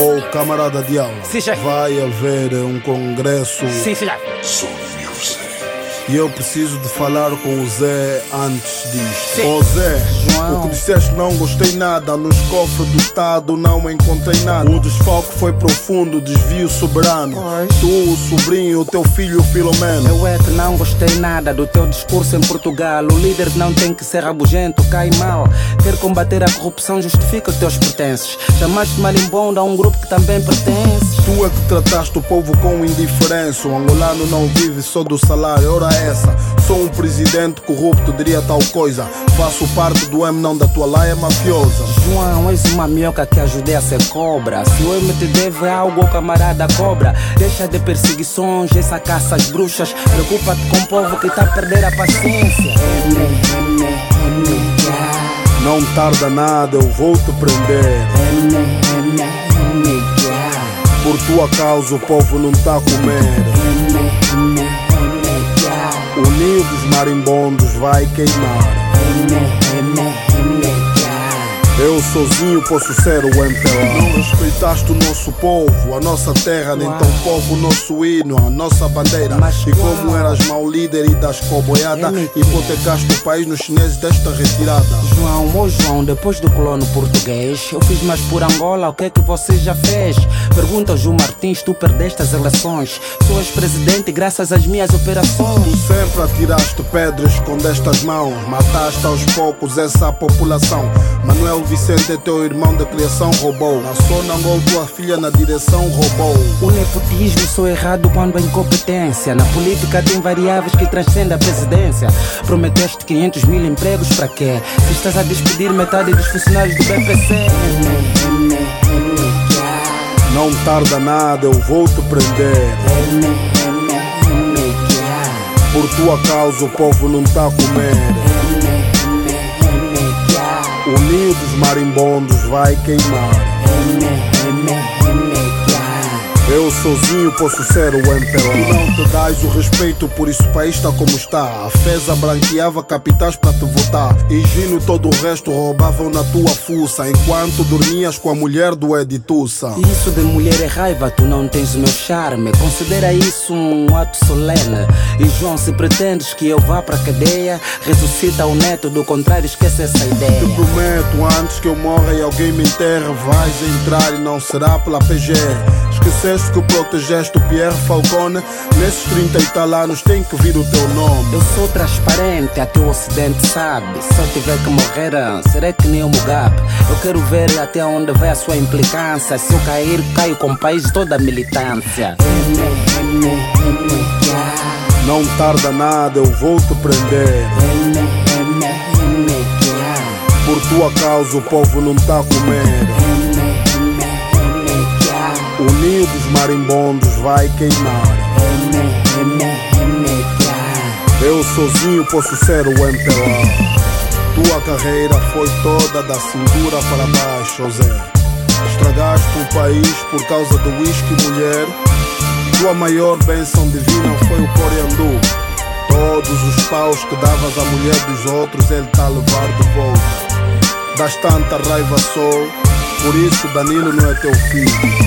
Ou camarada de aula, vai haver um congresso. Sim, filha. E eu preciso de falar com o Zé antes disto. Ô Zé, João. o que disseste não gostei nada, nos cofres do Estado não encontrei nada. O desfalque foi profundo, desvio soberano. Pois. Tu, o sobrinho, o teu filho Filomeno. Eu é que não gostei nada do teu discurso em Portugal. O líder não tem que ser rabugento, cai mal. Quer combater a corrupção, justifica os teus pertences. Chamaste marimbondo a um grupo que também pertence. Tu é que trataste o povo com indiferença. O angolano não vive só do salário, ora essa. Sou um presidente corrupto, diria tal coisa. Faço parte do M, não da tua laia mafiosa. João, és uma minhoca que ajudei a ser cobra. Se o M te deve algo, camarada cobra. Deixa de perseguições, essa caça às bruxas. Preocupa-te com o povo que tá a perder a paciência. M, M, M, yeah. Não tarda nada, eu vou te prender. M, M, M, yeah. Por tua causa o povo não tá a comer. Marimbondos vai queimar. M, M, M, yeah. Eu sozinho posso ser o MPLA. Não respeitaste o nosso povo, a nossa terra, nem tão pouco o nosso hino, a nossa bandeira. E como eras mau líder e das coboiadas, MPLA. hipotecaste o país nos chineses desta retirada. João, ô João, depois do colono português, eu fiz mais por Angola, o que é que você já fez? Pergunta ao João Martins, tu perdeste as eleições. Sou ex-presidente graças às minhas operações. Tu sempre atiraste pedras, escondeste as mãos, mataste aos poucos essa população. Manuel Vicente é teu irmão da criação, roubou. Na zona Angol, tua filha na direção, roubou. O nepotismo é errado quando há incompetência. Na política tem variáveis que transcendem a presidência. Prometeste 500 mil empregos para quê? Se estás a despedir metade dos funcionários do BPC. Não tarda nada, eu vou te prender. Por tua causa o povo não tá a comer. Marimbondos vai queimar. Eu sozinho posso ser o MPLA. Não te dás o respeito, por isso o país está como está. A FESA branqueava capitais para te votar. E Gino e todo o resto roubavam na tua fuça. Enquanto dormias com a mulher do Editussa. Isso de mulher é raiva, tu não tens o meu charme. Considera isso um ato solene. E João, se pretendes que eu vá pra cadeia, ressuscita o neto, do contrário, esquece essa ideia. Te prometo, antes que eu morra e alguém me enterre, vais entrar e não será pela PGR. Esqueceste que protegeste o Pierre Falcone. Nesses 30 e tal anos tem que vir o teu nome. Eu sou transparente, até o ocidente sabe. Se eu tiver que morrer, serei que nem o Mugabe. Eu quero ver até onde vai a sua implicância. Se eu cair, caio com o país toda a militância. Não tarda nada, eu vou te prender. Por tua causa o povo não tá a dos marimbondos vai queimar. Eu sozinho posso ser o MPLA. Tua carreira foi toda da cintura para baixo, Zé. Estragaste o país por causa do uísque mulher. Tua maior bênção divina foi o coriandu. Todos os paus que davas à mulher dos outros, ele tá a levar de volta. Das tanta raiva sou, por isso Danilo não é teu filho.